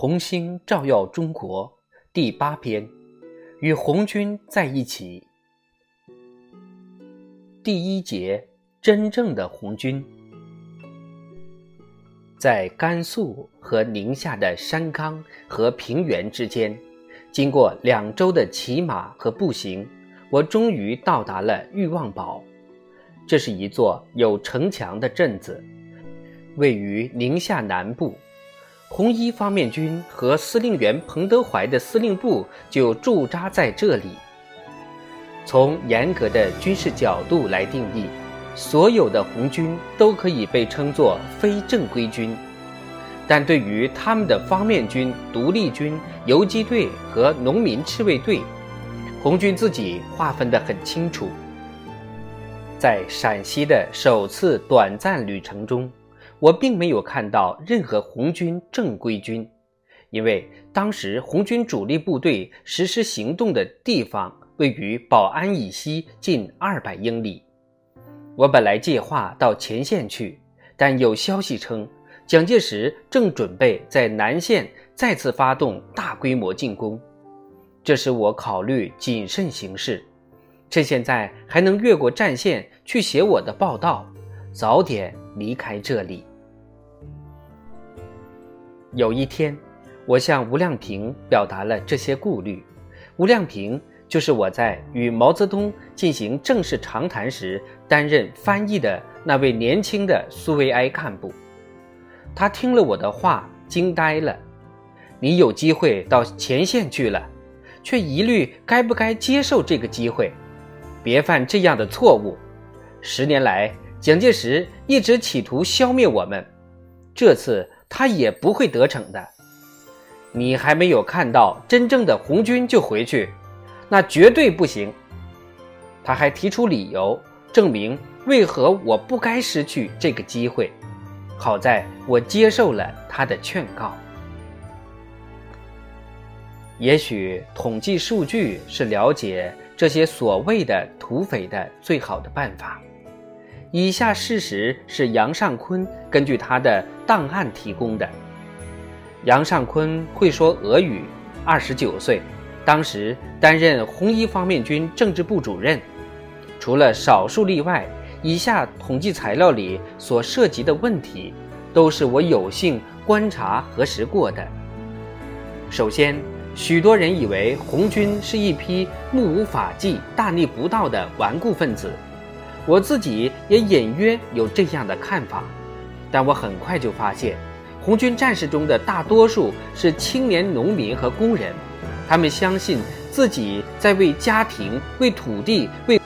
红星照耀中国第八篇，与红军在一起。第一节，真正的红军，在甘肃和宁夏的山冈和平原之间，经过两周的骑马和步行，我终于到达了欲望堡。这是一座有城墙的镇子，位于宁夏南部。红一方面军和司令员彭德怀的司令部就驻扎在这里。从严格的军事角度来定义，所有的红军都可以被称作非正规军，但对于他们的方面军、独立军、游击队和农民赤卫队，红军自己划分得很清楚。在陕西的首次短暂旅程中。我并没有看到任何红军正规军，因为当时红军主力部队实施行动的地方位于保安以西近二百英里。我本来计划到前线去，但有消息称蒋介石正准备在南线再次发动大规模进攻，这使我考虑谨慎行事，趁现在还能越过战线去写我的报道，早点离开这里。有一天，我向吴亮平表达了这些顾虑。吴亮平就是我在与毛泽东进行正式长谈时担任翻译的那位年轻的苏维埃干部。他听了我的话，惊呆了。你有机会到前线去了，却疑虑该不该接受这个机会，别犯这样的错误。十年来，蒋介石一直企图消灭我们，这次。他也不会得逞的。你还没有看到真正的红军就回去，那绝对不行。他还提出理由，证明为何我不该失去这个机会。好在我接受了他的劝告。也许统计数据是了解这些所谓的土匪的最好的办法。以下事实是杨尚昆根据他的档案提供的。杨尚昆会说俄语，二十九岁，当时担任红一方面军政治部主任。除了少数例外，以下统计材料里所涉及的问题，都是我有幸观察核实过的。首先，许多人以为红军是一批目无法纪、大逆不道的顽固分子。我自己也隐约有这样的看法，但我很快就发现，红军战士中的大多数是青年农民和工人，他们相信自己在为家庭、为土地、为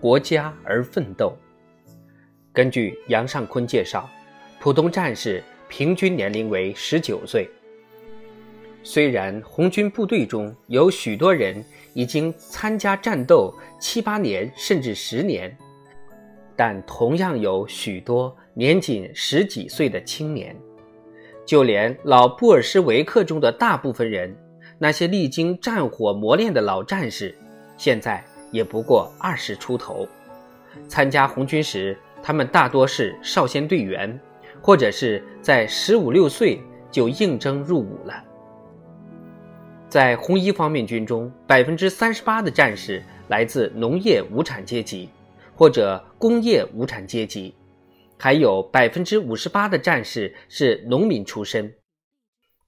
国家而奋斗。根据杨尚昆介绍，普通战士平均年龄为十九岁。虽然红军部队中有许多人已经参加战斗七八年甚至十年，但同样有许多年仅十几岁的青年。就连老布尔什维克中的大部分人，那些历经战火磨练的老战士，现在也不过二十出头。参加红军时，他们大多是少先队员，或者是在十五六岁就应征入伍了。在红一方面军中，百分之三十八的战士来自农业无产阶级或者工业无产阶级，还有百分之五十八的战士是农民出身，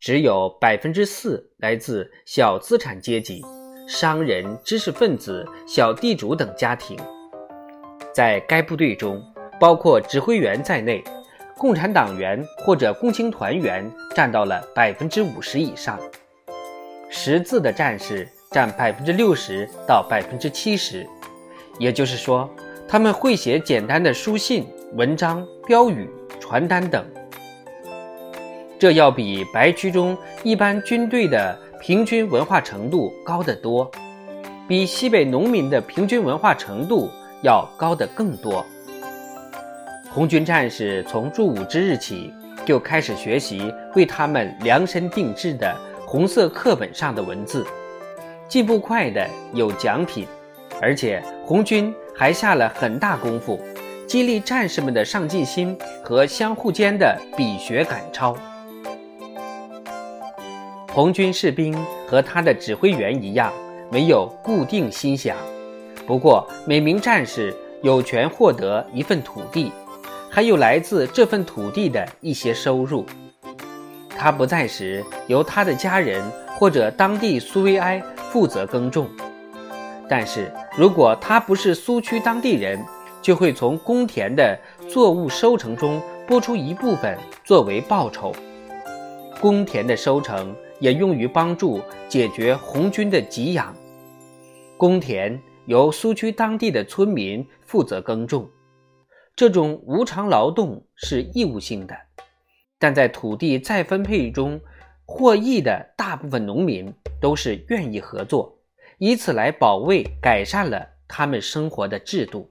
只有百分之四来自小资产阶级、商人、知识分子、小地主等家庭。在该部队中，包括指挥员在内，共产党员或者共青团员占到了百分之五十以上。识字的战士占百分之六十到百分之七十，也就是说，他们会写简单的书信、文章、标语、传单等。这要比白区中一般军队的平均文化程度高得多，比西北农民的平均文化程度要高得更多。红军战士从入伍之日起就开始学习为他们量身定制的。红色课本上的文字，进步快的有奖品，而且红军还下了很大功夫，激励战士们的上进心和相互间的比学赶超。红军士兵和他的指挥员一样，没有固定薪饷，不过每名战士有权获得一份土地，还有来自这份土地的一些收入。他不在时，由他的家人或者当地苏维埃负责耕种。但是如果他不是苏区当地人，就会从公田的作物收成中拨出一部分作为报酬。公田的收成也用于帮助解决红军的给养。公田由苏区当地的村民负责耕种，这种无偿劳动是义务性的。但在土地再分配中获益的大部分农民都是愿意合作，以此来保卫改善了他们生活的制度。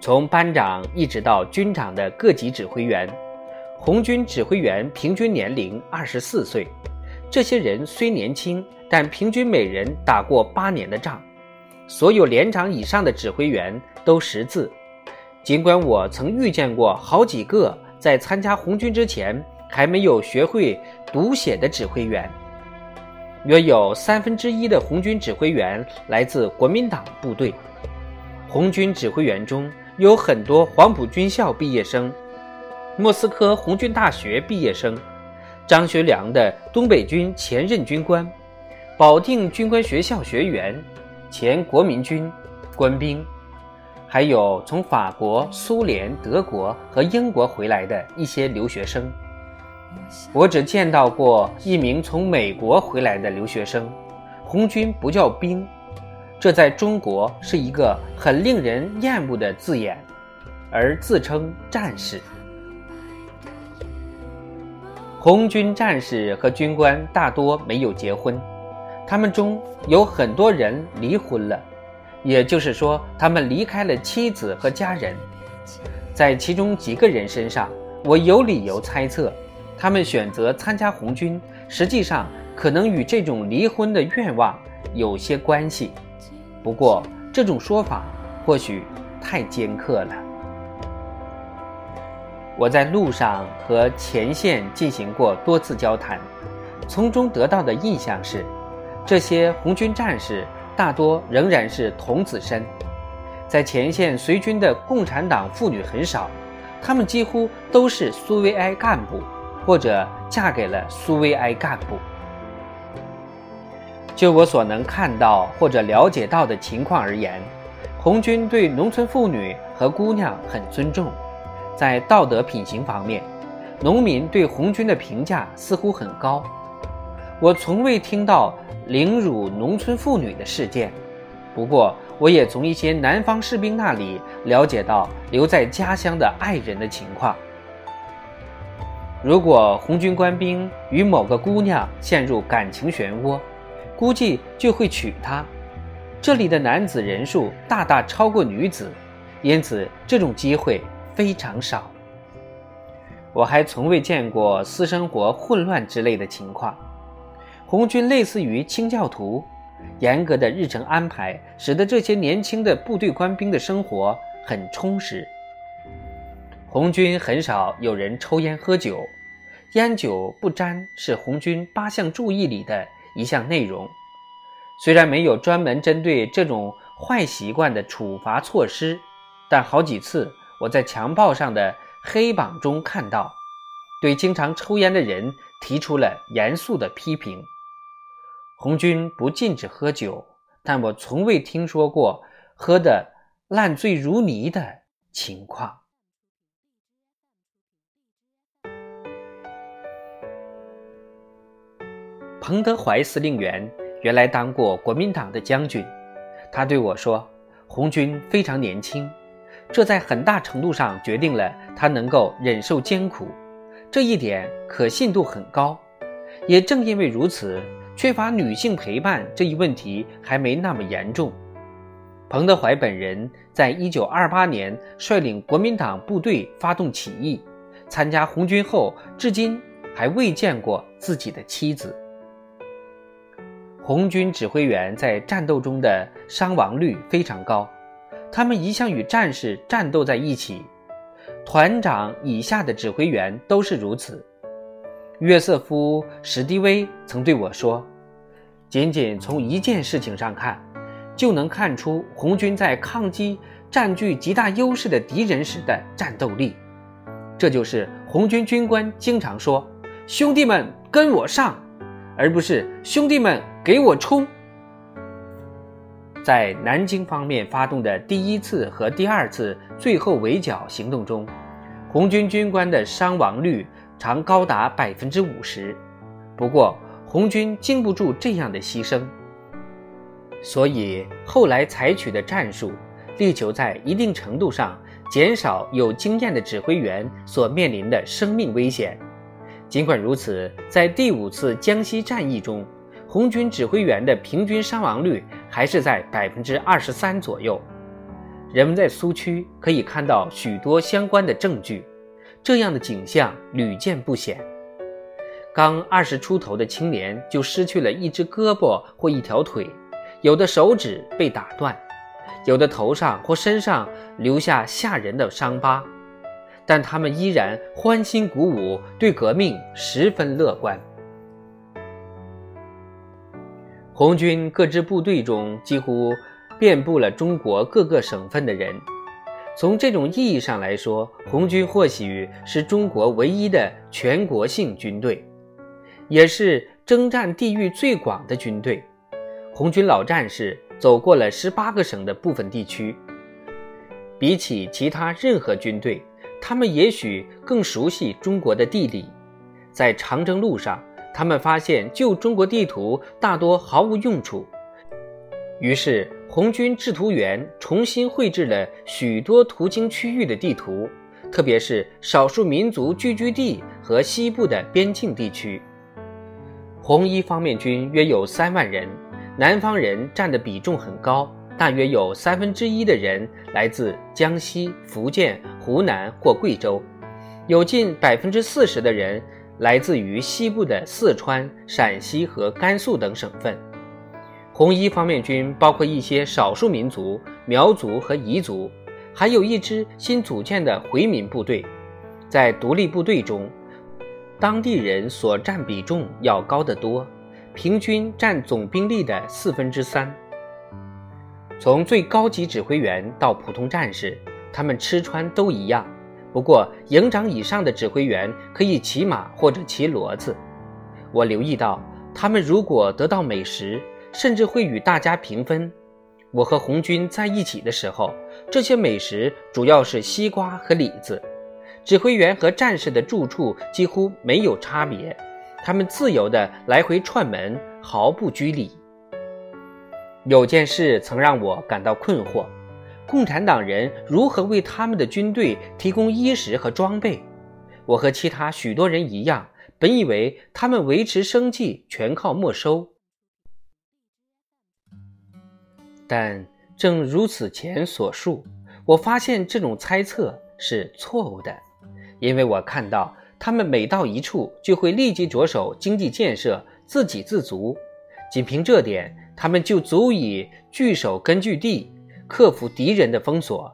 从班长一直到军长的各级指挥员，红军指挥员平均年龄二十四岁。这些人虽年轻，但平均每人打过八年的仗。所有连长以上的指挥员都识字。尽管我曾遇见过好几个在参加红军之前还没有学会读写的指挥员，约有三分之一的红军指挥员来自国民党部队。红军指挥员中有很多黄埔军校毕业生、莫斯科红军大学毕业生、张学良的东北军前任军官、保定军官学校学员、前国民军官兵。还有从法国、苏联、德国和英国回来的一些留学生。我只见到过一名从美国回来的留学生。红军不叫兵，这在中国是一个很令人厌恶的字眼，而自称战士。红军战士和军官大多没有结婚，他们中有很多人离婚了。也就是说，他们离开了妻子和家人，在其中几个人身上，我有理由猜测，他们选择参加红军，实际上可能与这种离婚的愿望有些关系。不过，这种说法或许太尖刻了。我在路上和前线进行过多次交谈，从中得到的印象是，这些红军战士。大多仍然是童子身，在前线随军的共产党妇女很少，她们几乎都是苏维埃干部，或者嫁给了苏维埃干部。就我所能看到或者了解到的情况而言，红军对农村妇女和姑娘很尊重，在道德品行方面，农民对红军的评价似乎很高。我从未听到。凌辱农村妇女的事件，不过我也从一些南方士兵那里了解到留在家乡的爱人的情况。如果红军官兵与某个姑娘陷入感情漩涡，估计就会娶她。这里的男子人数大大超过女子，因此这种机会非常少。我还从未见过私生活混乱之类的情况。红军类似于清教徒，严格的日程安排使得这些年轻的部队官兵的生活很充实。红军很少有人抽烟喝酒，烟酒不沾是红军八项注意里的一项内容。虽然没有专门针对这种坏习惯的处罚措施，但好几次我在强暴上的黑榜中看到，对经常抽烟的人提出了严肃的批评。红军不禁止喝酒，但我从未听说过喝得烂醉如泥的情况。彭德怀司令员原来当过国民党的将军，他对我说：“红军非常年轻，这在很大程度上决定了他能够忍受艰苦，这一点可信度很高。也正因为如此。”缺乏女性陪伴这一问题还没那么严重。彭德怀本人在一九二八年率领国民党部队发动起义，参加红军后，至今还未见过自己的妻子。红军指挥员在战斗中的伤亡率非常高，他们一向与战士战斗在一起，团长以下的指挥员都是如此。约瑟夫·史迪威曾对我说：“仅仅从一件事情上看，就能看出红军在抗击占据极大优势的敌人时的战斗力。这就是红军军官经常说：‘兄弟们，跟我上’，而不是‘兄弟们，给我冲’。”在南京方面发动的第一次和第二次最后围剿行动中，红军军官的伤亡率常高达百分之五十。不过，红军经不住这样的牺牲，所以后来采取的战术，力求在一定程度上减少有经验的指挥员所面临的生命危险。尽管如此，在第五次江西战役中，红军指挥员的平均伤亡率还是在百分之二十三左右。人们在苏区可以看到许多相关的证据，这样的景象屡见不鲜。刚二十出头的青年就失去了一只胳膊或一条腿，有的手指被打断，有的头上或身上留下吓人的伤疤，但他们依然欢欣鼓舞，对革命十分乐观。红军各支部队中几乎遍布了中国各个省份的人。从这种意义上来说，红军或许是中国唯一的全国性军队，也是征战地域最广的军队。红军老战士走过了十八个省的部分地区，比起其他任何军队，他们也许更熟悉中国的地理。在长征路上。他们发现旧中国地图大多毫无用处，于是红军制图员重新绘制了许多途经区域的地图，特别是少数民族聚居地和西部的边境地区。红一方面军约有三万人，南方人占的比重很高，大约有三分之一的人来自江西、福建、湖南或贵州，有近百分之四十的人。来自于西部的四川、陕西和甘肃等省份。红一方面军包括一些少数民族、苗族和彝族，还有一支新组建的回民部队。在独立部队中，当地人所占比重要高得多，平均占总兵力的四分之三。从最高级指挥员到普通战士，他们吃穿都一样。不过，营长以上的指挥员可以骑马或者骑骡子。我留意到，他们如果得到美食，甚至会与大家平分。我和红军在一起的时候，这些美食主要是西瓜和李子。指挥员和战士的住处几乎没有差别，他们自由地来回串门，毫不拘礼。有件事曾让我感到困惑。共产党人如何为他们的军队提供衣食和装备？我和其他许多人一样，本以为他们维持生计全靠没收。但正如此前所述，我发现这种猜测是错误的，因为我看到他们每到一处就会立即着手经济建设，自给自足。仅凭这点，他们就足以据守根据地。克服敌人的封锁。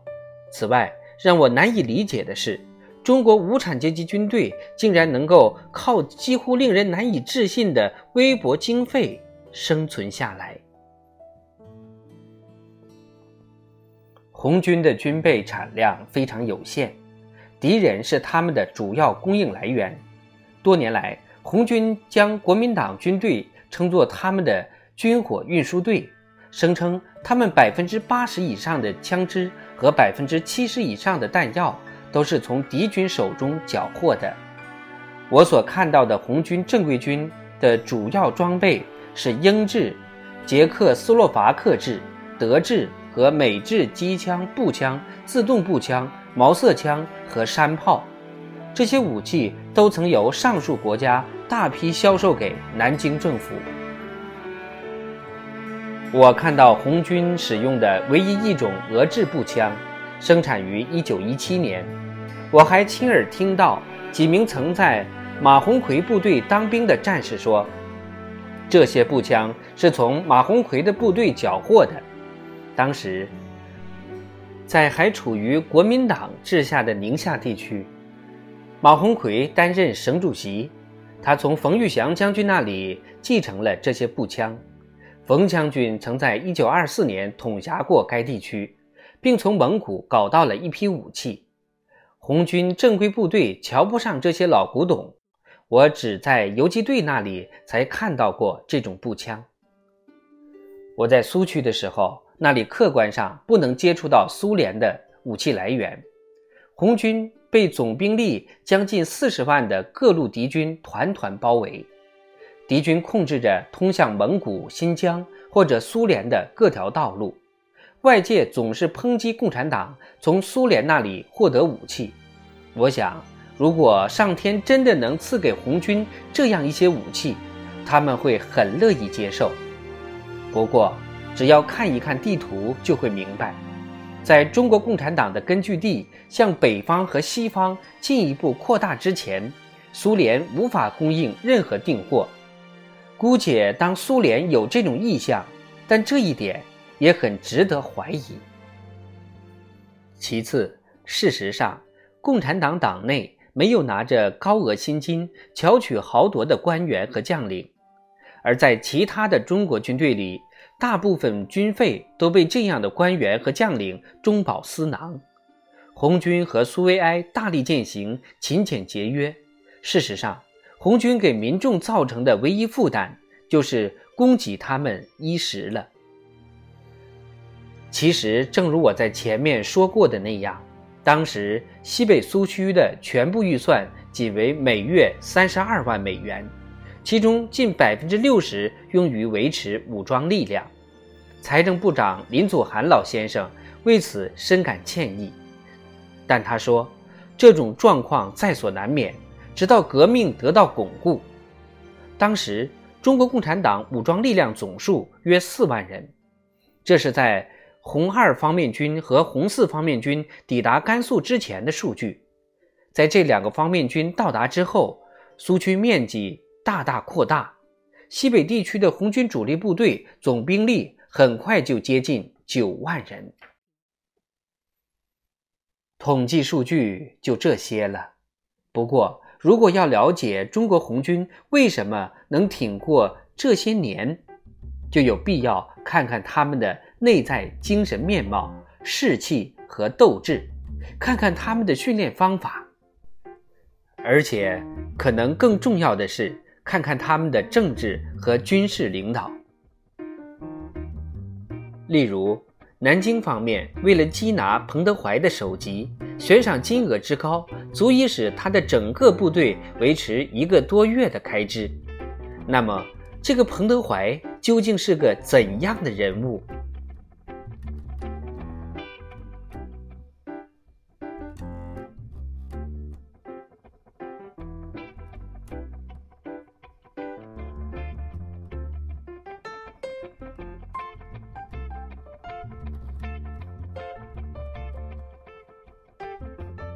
此外，让我难以理解的是，中国无产阶级军队竟然能够靠几乎令人难以置信的微薄经费生存下来。红军的军备产量非常有限，敌人是他们的主要供应来源。多年来，红军将国民党军队称作他们的军火运输队。声称他们百分之八十以上的枪支和百分之七十以上的弹药都是从敌军手中缴获的。我所看到的红军正规军的主要装备是英制、捷克斯洛伐克制、德制和美制机枪、步枪、自动步枪、毛瑟枪和山炮。这些武器都曾由上述国家大批销售给南京政府。我看到红军使用的唯一一种俄制步枪，生产于1917年。我还亲耳听到几名曾在马鸿逵部队当兵的战士说，这些步枪是从马鸿逵的部队缴获的。当时，在还处于国民党治下的宁夏地区，马鸿逵担任省主席，他从冯玉祥将军那里继承了这些步枪。冯将军曾在1924年统辖过该地区，并从蒙古搞到了一批武器。红军正规部队瞧不上这些老古董，我只在游击队那里才看到过这种步枪。我在苏区的时候，那里客观上不能接触到苏联的武器来源。红军被总兵力将近四十万的各路敌军团团包围，敌军控制着通向蒙古、新疆或者苏联的各条道路。外界总是抨击共产党从苏联那里获得武器。我想，如果上天真的能赐给红军这样一些武器，他们会很乐意接受。不过，只要看一看地图，就会明白，在中国共产党的根据地向北方和西方进一步扩大之前，苏联无法供应任何订货。姑且当苏联有这种意向，但这一点。也很值得怀疑。其次，事实上，共产党党内没有拿着高额薪金巧取豪夺的官员和将领，而在其他的中国军队里，大部分军费都被这样的官员和将领中饱私囊。红军和苏维埃大力践行勤俭节约，事实上，红军给民众造成的唯一负担就是供给他们衣食了。其实，正如我在前面说过的那样，当时西北苏区的全部预算仅为每月三十二万美元，其中近百分之六十用于维持武装力量。财政部长林祖涵老先生为此深感歉意，但他说，这种状况在所难免，直到革命得到巩固。当时，中国共产党武装力量总数约四万人，这是在。红二方面军和红四方面军抵达甘肃之前的数据，在这两个方面军到达之后，苏区面积大大扩大，西北地区的红军主力部队总兵力很快就接近九万人。统计数据就这些了。不过，如果要了解中国红军为什么能挺过这些年，就有必要看看他们的。内在精神面貌、士气和斗志，看看他们的训练方法，而且可能更重要的是，看看他们的政治和军事领导。例如，南京方面为了缉拿彭德怀的首级，悬赏金额之高，足以使他的整个部队维持一个多月的开支。那么，这个彭德怀究竟是个怎样的人物？